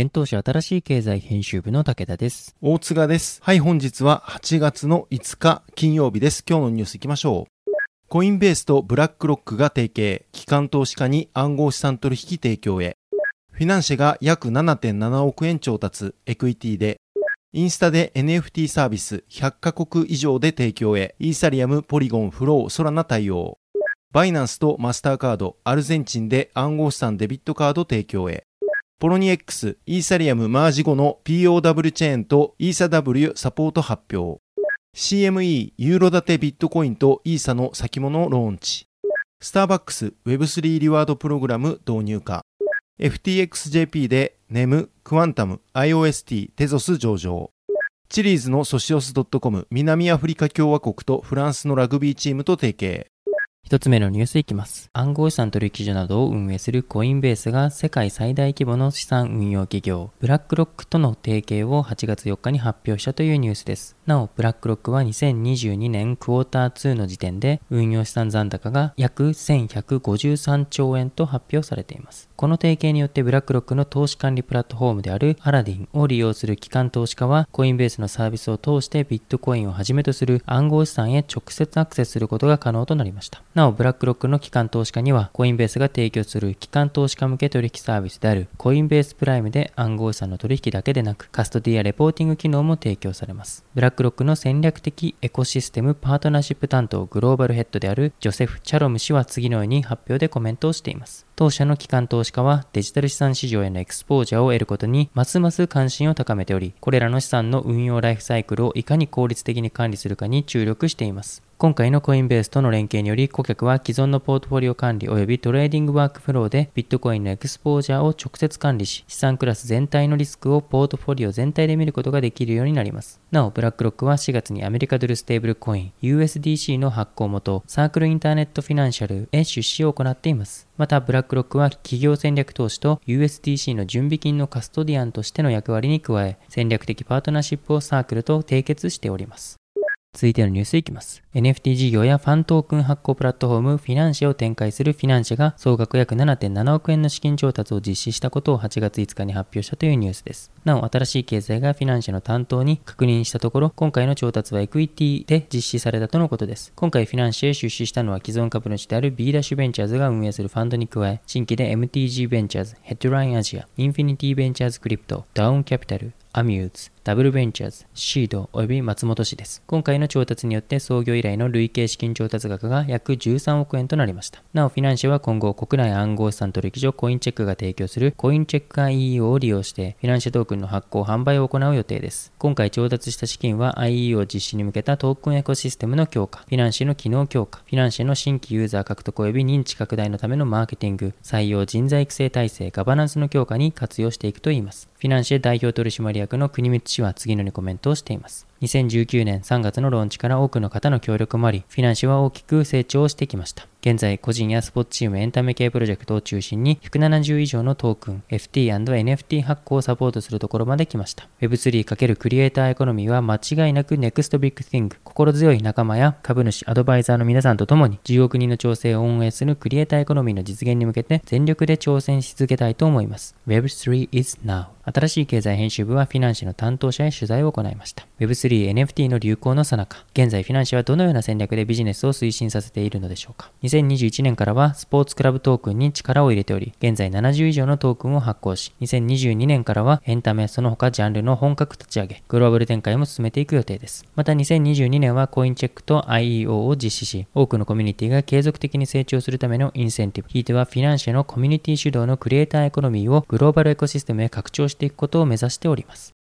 現当社新しい経済編集部の武田です。大塚です。はい、本日は8月の5日金曜日です。今日のニュース行きましょう。コインベースとブラックロックが提携、機関投資家に暗号資産取引提供へ。フィナンシェが約7.7億円調達、エクイティで、インスタで NFT サービス100カ国以上で提供へ、イーサリアム、ポリゴン、フロー、ソラナ対応。バイナンスとマスターカード、アルゼンチンで暗号資産デビットカード提供へ。ポロニ X、イーサリアムマージ後の POW チェーンとイーサ W サポート発表。CME ユーロ建てビットコインとイーサの先物ローンチ。スターバックス Web3 リワードプログラム導入化。FTXJP で NEM、クワンタム、IOST、テゾス上場。チリーズのソシオス .com 南アフリカ共和国とフランスのラグビーチームと提携。一つ目のニュースいきます。暗号資産取引所などを運営するコインベースが世界最大規模の資産運用企業、ブラックロックとの提携を8月4日に発表したというニュースです。なお、ブラックロックは2022年クォーター2の時点で運用資産残高が約1153兆円と発表されています。この提携によってブラックロックの投資管理プラットフォームであるアラディンを利用する機関投資家はコインベースのサービスを通してビットコインをはじめとする暗号資産へ直接アクセスすることが可能となりました。なお、ブラックロックの機関投資家にはコインベースが提供する機関投資家向け取引サービスであるコインベースプライムで暗号資産の取引だけでなくカストディやレポーティング機能も提供されます。ブラックロックの戦略的エコシステムパートナーシップ担当グローバルヘッドであるジョセフ・チャロム氏は次のように発表でコメントをしています。当社の機関投資家はデジタル資産市場へのエクスポージャーを得ることにますます関心を高めており、これらの資産の運用ライフサイクルをいかに効率的に管理するかに注力しています。今回のコインベースとの連携により、顧客は既存のポートフォリオ管理及びトレーディングワークフローでビットコインのエクスポージャーを直接管理し、資産クラス全体のリスクをポートフォリオ全体で見ることができるようになります。なお、ブラックロックは4月にアメリカドルステーブルコイン USDC の発行元、サークルインターネットフィナンシャルへ出資を行っています。また、ブラックロックは企業戦略投資と USDC の準備金のカストディアンとしての役割に加え、戦略的パートナーシップをサークルと締結しております。続いてのニュースいきます。NFT 事業やファントークン発行プラットフォームフィナンシェを展開するフィナンシェが総額約7.7億円の資金調達を実施したことを8月5日に発表したというニュースです。なお、新しい経済がフィナンシェの担当に確認したところ、今回の調達はエクイティで実施されたとのことです。今回フィナンシェへ出資したのは既存株主である B ダッシュベンチャーズが運営するファンドに加え、新規で MTG ベンチャーズ、ヘッドラインアジア、インフィニティベンチャーズクリプト、ダウンキャピタル、アミューズ、ダブルベンチャーズ、シード及び松本氏です。今回の調達によって創業以来の累計資金調達額が約13億円となりました。なお、フィナンシェは今後国内暗号資産取引所コインチェックが提供するコインチェック IEO を利用してフィナンシェトークンの発行販売を行う予定です。今回調達した資金は IEO 実施に向けたトークンエコシステムの強化、フィナンシェの機能強化、フィナンシェの新規ユーザー獲得及び認知拡大のためのマーケティング、採用人材育成体制、ガバナンスの強化に活用していくといいます。フィナンシェ代表取締役の国光氏は次のようにコメントをしています。2019年3月のローンチから多くの方の協力もあり、フィナンシェは大きく成長してきました。現在、個人やスポーツチームエンタメ系プロジェクトを中心に170以上のトークン、FT&NFT 発行をサポートするところまで来ました。Web3× クリエイターエコノミーは間違いなく NEXT Big Thing、心強い仲間や株主、アドバイザーの皆さんと共に10億人の調整を運営するクリエイターエコノミーの実現に向けて全力で挑戦し続けたいと思います。Web3 is now. 新しい経済編集部はフィナンシェの担当者へ取材を行いました。Web3、NFT の流行のさなか、現在フィナンシェはどのような戦略でビジネスを推進させているのでしょうか。2021年からはスポーツクラブトークンに力を入れており、現在70以上のトークンを発行し、2022年からはエンタメ、その他ジャンルの本格立ち上げ、グローバル展開も進めていく予定です。また2022年はコインチェックと IEO を実施し、多くのコミュニティが継続的に成長するためのインセンティブ、ひいてはフィナンシェのコミュニティ主導のクリエイターエコノミーをグローバルエコシステムへ拡張していくことを目指しております。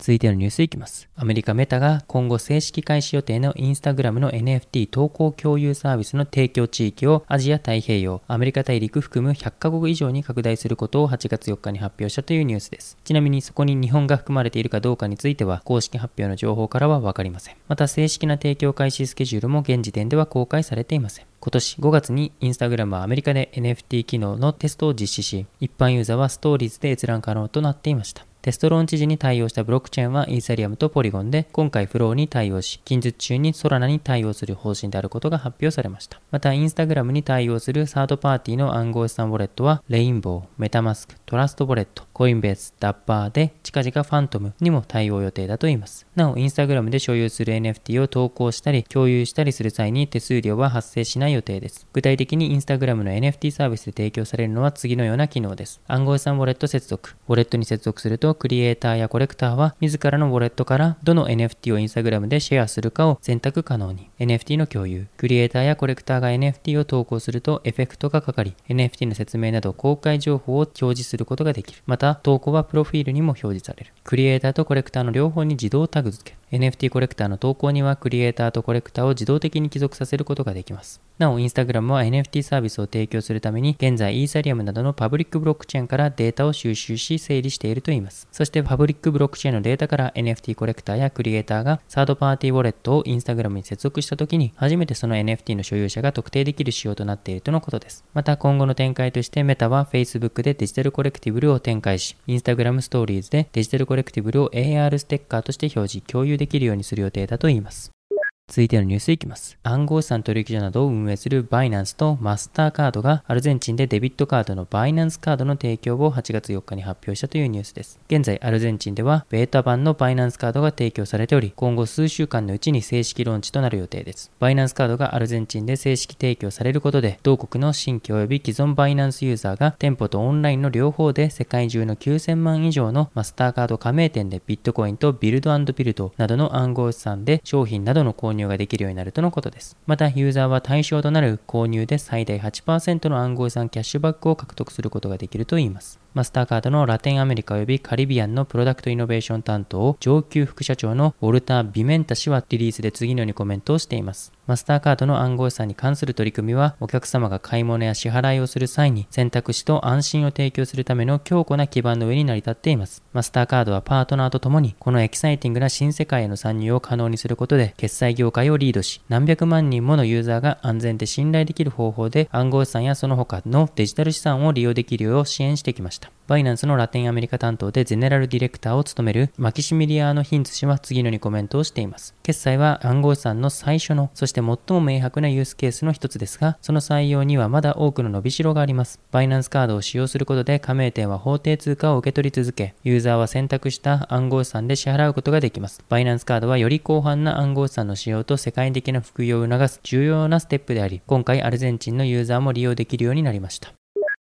続いてのニュースいきます。アメリカメタが今後正式開始予定のインスタグラムの NFT 投稿共有サービスの提供地域をアジア太平洋、アメリカ大陸含む100カ国以上に拡大することを8月4日に発表したというニュースです。ちなみにそこに日本が含まれているかどうかについては公式発表の情報からはわかりません。また正式な提供開始スケジュールも現時点では公開されていません。今年5月にインスタグラムはアメリカで NFT 機能のテストを実施し、一般ユーザーはストーリーズで閲覧可能となっていました。テストローン知事に対応したブロックチェーンはイーサリアムとポリゴンで、今回フローに対応し、近日中にソラナに対応する方針であることが発表されました。また、インスタグラムに対応するサードパーティーの暗号資産ウォレットは、レインボー、メタマスク、トラストウォレット、コインベース、ダッパーで、近々ファントムにも対応予定だといいます。なお、インスタグラムで所有する NFT を投稿したり、共有したりする際に手数料は発生しない予定です。具体的にインスタグラムの NFT サービスで提供されるのは次のような機能です。暗号資産ウォレット接続。ウォレットに接続すると、クリエイターやコレクターは自らのウォレットからどの NFT を Instagram でシェアするかを選択可能に。NFT の共有。クリエイターやコレクターが NFT を投稿するとエフェクトがかかり、NFT の説明など公開情報を表示することができる。また、投稿はプロフィールにも表示される。クリエイターとコレクターの両方に自動タグ付け。NFT コレクターの投稿にはクリエイターとコレクターを自動的に帰属させることができます。なお、インスタグラムは NFT サービスを提供するために、現在イーサリアムなどのパブリックブロックチェーンからデータを収集し整理しているといいます。そしてパブリックブロックチェーンのデータから NFT コレクターやクリエイターがサードパーティーウォレットをインスタグラムに接続したときに、初めてその NFT の所有者が特定できる仕様となっているとのことです。また今後の展開としてメタは Facebook でデジタルコレクティブルを展開し、インスタグラムストーリーズでデジタルコレクティブルを AR ステッカーとして表示、共有できるようにする予定だといいます。続いてのニュースいきます。暗号資産取引所などを運営するバイナンスとマスターカードがアルゼンチンでデビットカードのバイナンスカードの提供を8月4日に発表したというニュースです。現在アルゼンチンではベータ版のバイナンスカードが提供されており、今後数週間のうちに正式ローンチとなる予定です。バイナンスカードがアルゼンチンで正式提供されることで、同国の新規及び既存バイナンスユーザーが店舗とオンラインの両方で世界中の9000万以上のマスターカード加盟店でビットコインとビルドビルドなどの暗号資産で商品などの購入ができるようになるとのことです。また、ユーザーは対象となる購入で最大8%の暗号資産キャッシュバックを獲得することができるといいます。マスターカードのラテンアメリカ及びカリビアンのプロダクトイノベーション担当、上級副社長のウォルター・ビメンタ氏はリリースで次のようにコメントをしています。マスターカードの暗号資産に関する取り組みは、お客様が買い物や支払いをする際に選択肢と安心を提供するための強固な基盤の上に成り立っています。マスターカードはパートナーとともに、このエキサイティングな新世界への参入を可能にすることで、決済業界をリードし、何百万人ものユーザーが安全で信頼できる方法で暗号資産やその他のデジタル資産を利用できるよう支援してきました。バイナンスのラテンアメリカ担当でゼネラルディレクターを務めるマキシミリアーノ・ヒンツ氏は次のようにコメントをしています。決済は暗号資産の最初の、そして最も明白なユースケースの一つですが、その採用にはまだ多くの伸びしろがあります。バイナンスカードを使用することで加盟店は法定通貨を受け取り続け、ユーザーは選択した暗号資産で支払うことができます。バイナンスカードはより広範な暗号資産の使用と世界的な普及を促す重要なステップであり、今回アルゼンチンのユーザーも利用できるようになりました。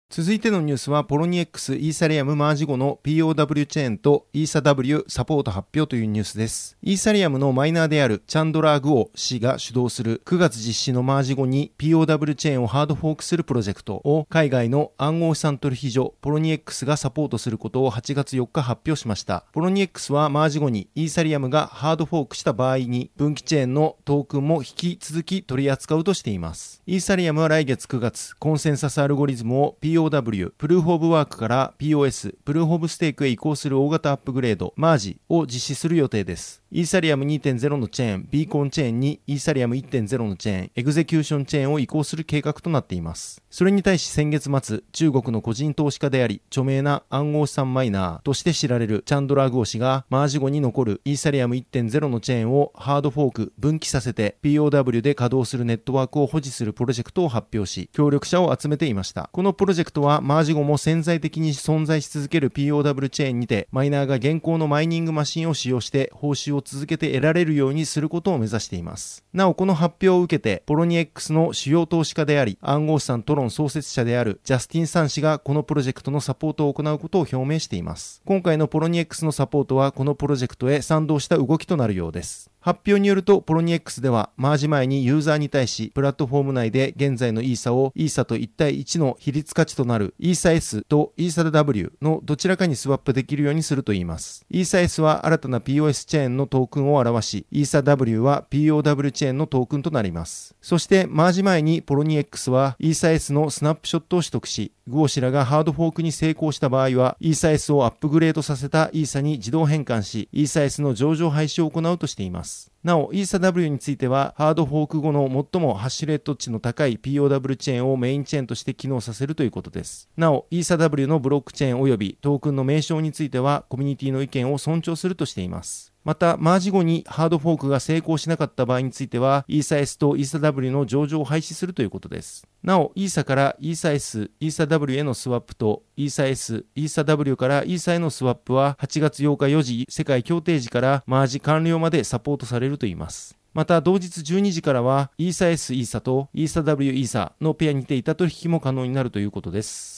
続いてのニュースは、ポロニ X イーサリアムマージ後の POW チェーンとイーサ W サポート発表というニュースです。イーサリアムのマイナーであるチャンドラー・グオ氏が主導する9月実施のマージ後に POW チェーンをハードフォークするプロジェクトを海外の暗号資産取引所ポロニ X がサポートすることを8月4日発表しました。ポロニ X はマージ後にイーサリアムがハードフォークした場合に分岐チェーンのトークンも引き続き取り扱うとしています。イーサリアムは来月9月コンセンサスアルゴリズムを POW POW、プルーフオブワークから POS、プルーフオブステークへ移行する大型アップグレード、マージを実施する予定です。イーサリアム2.0のチェーン、ビーコンチェーンにイーサリアム1.0のチェーン、エグゼキューションチェーンを移行する計画となっています。それに対し先月末、中国の個人投資家であり、著名な暗号資産マイナーとして知られるチャンドラー・ゴー氏が、マージ後に残るイーサリアム1.0のチェーンをハードフォーク、分岐させて POW で稼働するネットワークを保持するプロジェクトを発表し、協力者を集めていました。このプロジェクトはマージ後も潜在的に存在し続ける POW チェーンにて、マイナーが現行のマイニングマシンを使用して報酬を続けて得られるようにすることを目指しています。なお、この発表を受けて、ポロニエックスの主要投資家であり、暗号資産トロン創設者であるジャスティン・サン氏がこのプロジェクトのサポートを行うことを表明しています。今回のポロニエックスのサポートは、このプロジェクトへ賛同した動きとなるようです。発表によると、ポロニ X では、マージ前にユーザーに対し、プラットフォーム内で現在のイーサをイーサと1対1の比率価値となるイーサ S とイーサ W のどちらかにスワップできるようにするといいます。イーサ S は新たな POS チェーンのトークンを表し、イーサ W は POW チェーンのトークンとなります。そして、マージ前にポロニ X はイーサ S のスナップショットを取得し、グオシラがハードフォークに成功した場合は、イーサ S をアップグレードさせたイーサに自動変換し、イーサ S の上場廃止を行うとしています。なお、イーサ W については、ハードフォーク後の最もハッシュレート値の高い POW チェーンをメインチェーンとして機能させるということです。なお、イーサ W のブロックチェーンおよびトークンの名称については、コミュニティの意見を尊重するとしています。また、マージ後にハードフォークが成功しなかった場合については、イーサ S とイーサ W の上場を廃止するということです。なお、イーサからイーサ S、イーサ W へのスワップと、イーサ S、イーサ W からイーサへのスワップは、8月8日4時世界協定時からマージ完了までサポートされるといいます。また同日12時からはイーサ S イーサとイーサ W イーサのペアにていた取引も可能になるということです。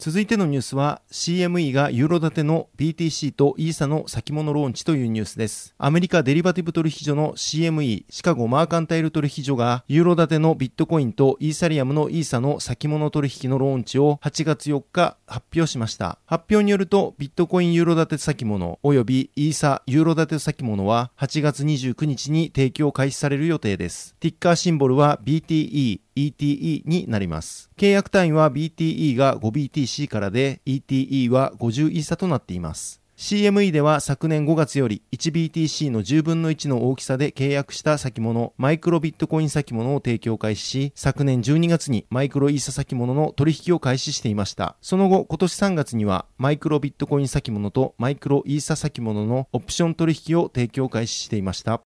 続いてのニュースは CME がユーロ建ての BTC とイーサの先物ローンチというニュースです。アメリカデリバティブ取引所の CME シカゴマーカンタイル取引所がユーロ建てのビットコインとイーサリアムのイーサの先物取引のローンチを8月4日発表しました。発表によるとビットコインユーロ建て先物及びイーサユーロ建て先物は8月29日に提供開始される予定です。ティッカーシンボルは BTE ETE になります。契約単位は BTE が 5BTC からで ETE は50イーサとなっています。CME では昨年5月より 1BTC の10分の1の大きさで契約した先物、マイクロビットコイン先物を提供開始し、昨年12月にマイクロイーサ先物の取引を開始していました。その後、今年3月にはマイクロビットコイン先物とマイクロイーサ先物のオプション取引を提供開始していました。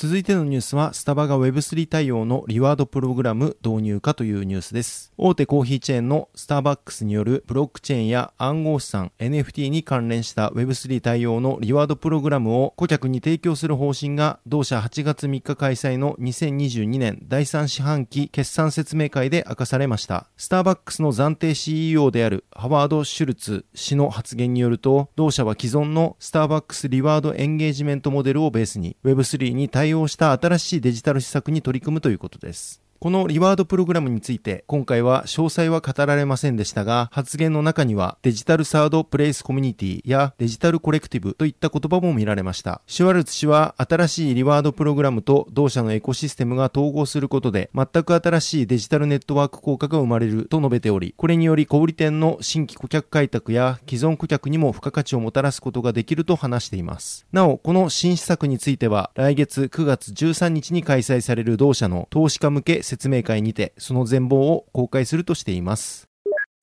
続いてのニュースは、スタバが Web3 対応のリワードプログラム導入かというニュースです。大手コーヒーチェーンのスターバックスによるブロックチェーンや暗号資産 NFT に関連した Web3 対応のリワードプログラムを顧客に提供する方針が、同社8月3日開催の2022年第3四半期決算説明会で明かされました。スターバックスの暫定 CEO であるハワード・シュルツ氏の発言によると、同社は既存のスターバックスリワードエンゲージメントモデルをベースに Web3 に対応対応した新しいデジタル施策に取り組むということです。このリワードプログラムについて今回は詳細は語られませんでしたが発言の中にはデジタルサードプレイスコミュニティやデジタルコレクティブといった言葉も見られました。シュワルツ氏は新しいリワードプログラムと同社のエコシステムが統合することで全く新しいデジタルネットワーク効果が生まれると述べておりこれにより小売店の新規顧客開拓や既存顧客にも付加価値をもたらすことができると話しています。なお、この新施策については来月9月13日に開催される同社の投資家向け説明会にてその全貌を公開するとしています。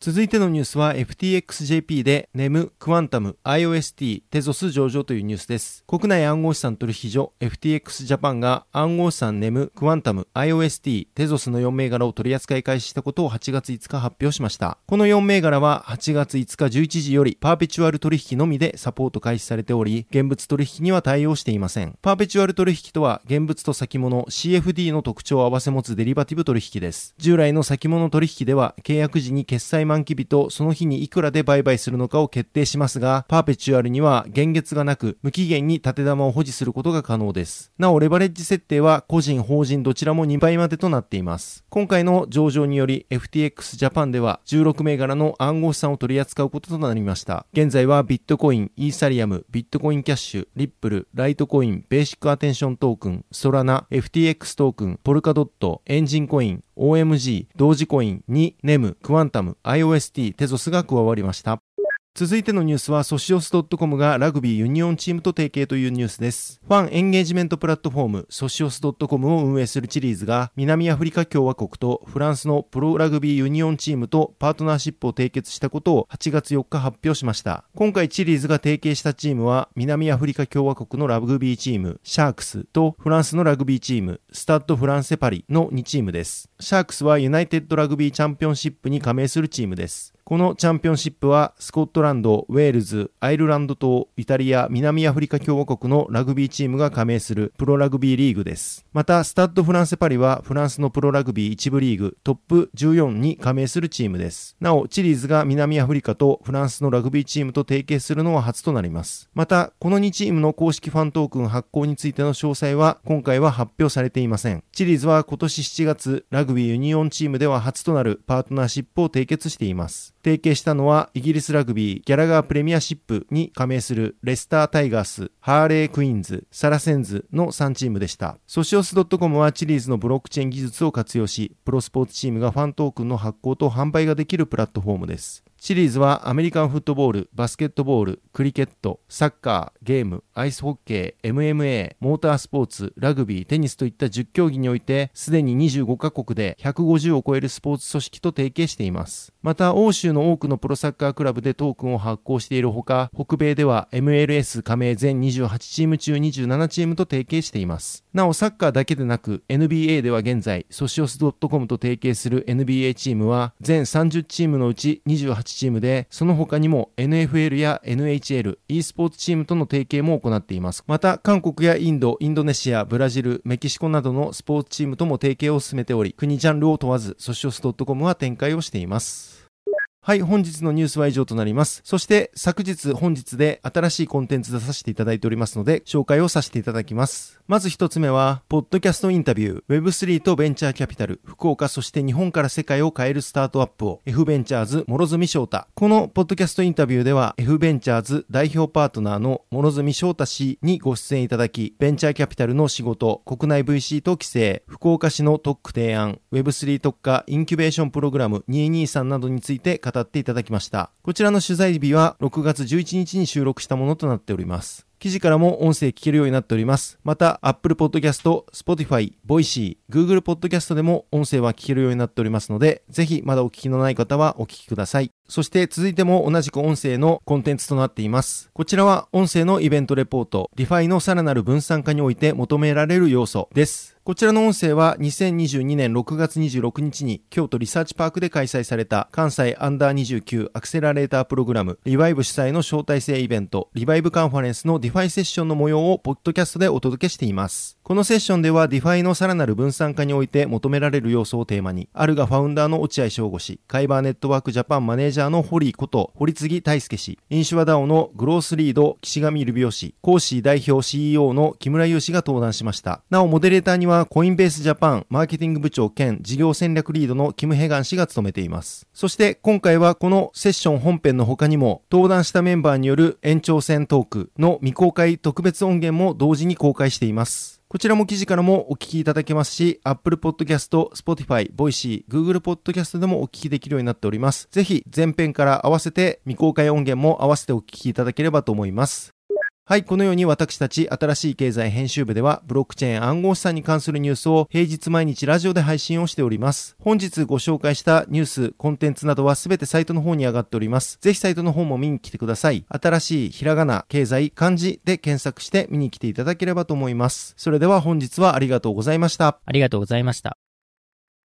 続いてのニュースは FTXJP で NEM、クワンタム、IOST、テゾス上場というニュースです。国内暗号資産取引所 FTX ジャパンが暗号資産 NEM、クワンタム、IOST、テゾスの4銘柄を取り扱い開始したことを8月5日発表しました。この4銘柄は8月5日11時よりパーペチュアル取引のみでサポート開始されており、現物取引には対応していません。パーペチュアル取引とは現物と先物 CFD の特徴を併せ持つデリバティブ取引です。従来の先物取引では契約時に決済満期日とその日にいくらで売買するのかを決定しますが、パーペチュアルには限月がなく、無期限に縦玉を保持することが可能です。なお、レバレッジ設定は個人、法人どちらも2倍までとなっています。今回の上場により FTX ジャパンでは16銘柄の暗号資産を取り扱うこととなりました。現在はビットコイン、イーサリアム、ビットコインキャッシュ、リップル、ライトコイン、ベーシックアテンショントークン、ソラナ、FTX トークン、ポルカドット、エンジンコイン、OMG、同時コインに NEM、クワンタム、IOST、テゾスが加わりました。続いてのニュースは、ソシオス .com がラグビーユニオンチームと提携というニュースです。ファンエンゲージメントプラットフォーム、ソシオス .com を運営するチリーズが、南アフリカ共和国とフランスのプロラグビーユニオンチームとパートナーシップを締結したことを8月4日発表しました。今回チリーズが提携したチームは、南アフリカ共和国のラグビーチーム、シャークスとフランスのラグビーチーム、スタッド・フランセ・パリの2チームです。シャークスはユナイテッドラグビーチャンピオンシップに加盟するチームです。このチャンピオンシップはスコットランド、ウェールズ、アイルランド島、イタリア、南アフリカ共和国のラグビーチームが加盟するプロラグビーリーグです。また、スタッド・フランセ・パリはフランスのプロラグビー1部リーグトップ14に加盟するチームです。なお、チリーズが南アフリカとフランスのラグビーチームと提携するのは初となります。また、この2チームの公式ファントークン発行についての詳細は今回は発表されていません。チリーズは今年7月、ラグビーユニオンチームでは初となるパートナーシップを締結しています。提携したのはイギリスラグビーギャラガープレミアシップに加盟するレスタータイガース、ハーレークイーンズ、サラセンズの3チームでした。ソシオス .com はチリーズのブロックチェーン技術を活用し、プロスポーツチームがファントークンの発行と販売ができるプラットフォームです。チリーズはアメリカンフットボール、バスケットボール、クリケット、サッカー、ゲーム、アイスホッケー、MMA、モータースポーツ、ラグビー、テニスといった10競技において、すでに25カ国で150を超えるスポーツ組織と提携しています。また、欧州の多くのプロサッカークラブでトークンを発行しているほか、北米では MLS 加盟全28チーム中27チームと提携しています。なお、サッカーだけでなく、NBA では現在、ソシオス .com と提携する NBA チームは、全30チームのうち28チームで、その他にも NFL や NHL、e スポーツチームとの提携も行っています。また、韓国やインド、インドネシア、ブラジル、メキシコなどのスポーツチームとも提携を進めており、国ジャンルを問わず、ソシオス .com は展開をしています。はい、本日のニュースは以上となります。そして、昨日、本日で新しいコンテンツ出させていただいておりますので、紹介をさせていただきます。まず一つ目は、ポッドキャストインタビュー、Web3 とベンチャーキャピタル、福岡、そして日本から世界を変えるスタートアップを、F ベンチャーズ、諸角翔太。このポッドキャストインタビューでは、F ベンチャーズ代表パートナーの諸角翔太氏にご出演いただき、ベンチャーキャピタルの仕事、国内 VC と規制、福岡市の特区提案、Web3 特化インキュベーションプログラム223などについて語っていただきました。。こちらの取材日は6月11日に収録したものとなっております。記事からも音声聞けるようになっております。また、Apple Podcast、Spotify、Voicy、Google Podcast でも音声は聞けるようになっておりますので、ぜひまだお聞きのない方はお聞きください。そして続いても同じく音声のコンテンツとなっています。こちらは音声のイベントレポート、DeFi のさらなる分散化において求められる要素です。こちらの音声は2022年6月26日に京都リサーチパークで開催された関西アンダー29アクセラレータープログラムリバイブ主催の招待制イベントリバイブカンファレンスの DeFi セッションの模様をポッドキャストでお届けしています。このセッションでは DeFi のさらなる分散化において求められる要素をテーマに、アルガファウンダーの落合翔吾氏、カイバーネットワークジャパンマネージャーの堀こと堀継大輔氏、インシュアダオのグロースリード岸上ルビオ氏、コーシー代表 CEO の木村優氏が登壇しました。なお、モデレーターにはコインベースジャパンマーケティング部長兼事業戦略リードのキム・ヘガン氏が務めています。そして今回はこのセッション本編の他にも登壇したメンバーによる延長戦トークの未公開特別音源も同時に公開しています。こちらも記事からもお聞きいただけますし、Apple Podcast、Spotify、Voicy、Google Podcast でもお聞きできるようになっております。ぜひ前編から合わせて未公開音源も合わせてお聞きいただければと思います。はい、このように私たち新しい経済編集部ではブロックチェーン暗号資産に関するニュースを平日毎日ラジオで配信をしております。本日ご紹介したニュース、コンテンツなどはすべてサイトの方に上がっております。ぜひサイトの方も見に来てください。新しいひらがな、経済、漢字で検索して見に来ていただければと思います。それでは本日はありがとうございました。ありがとうございました。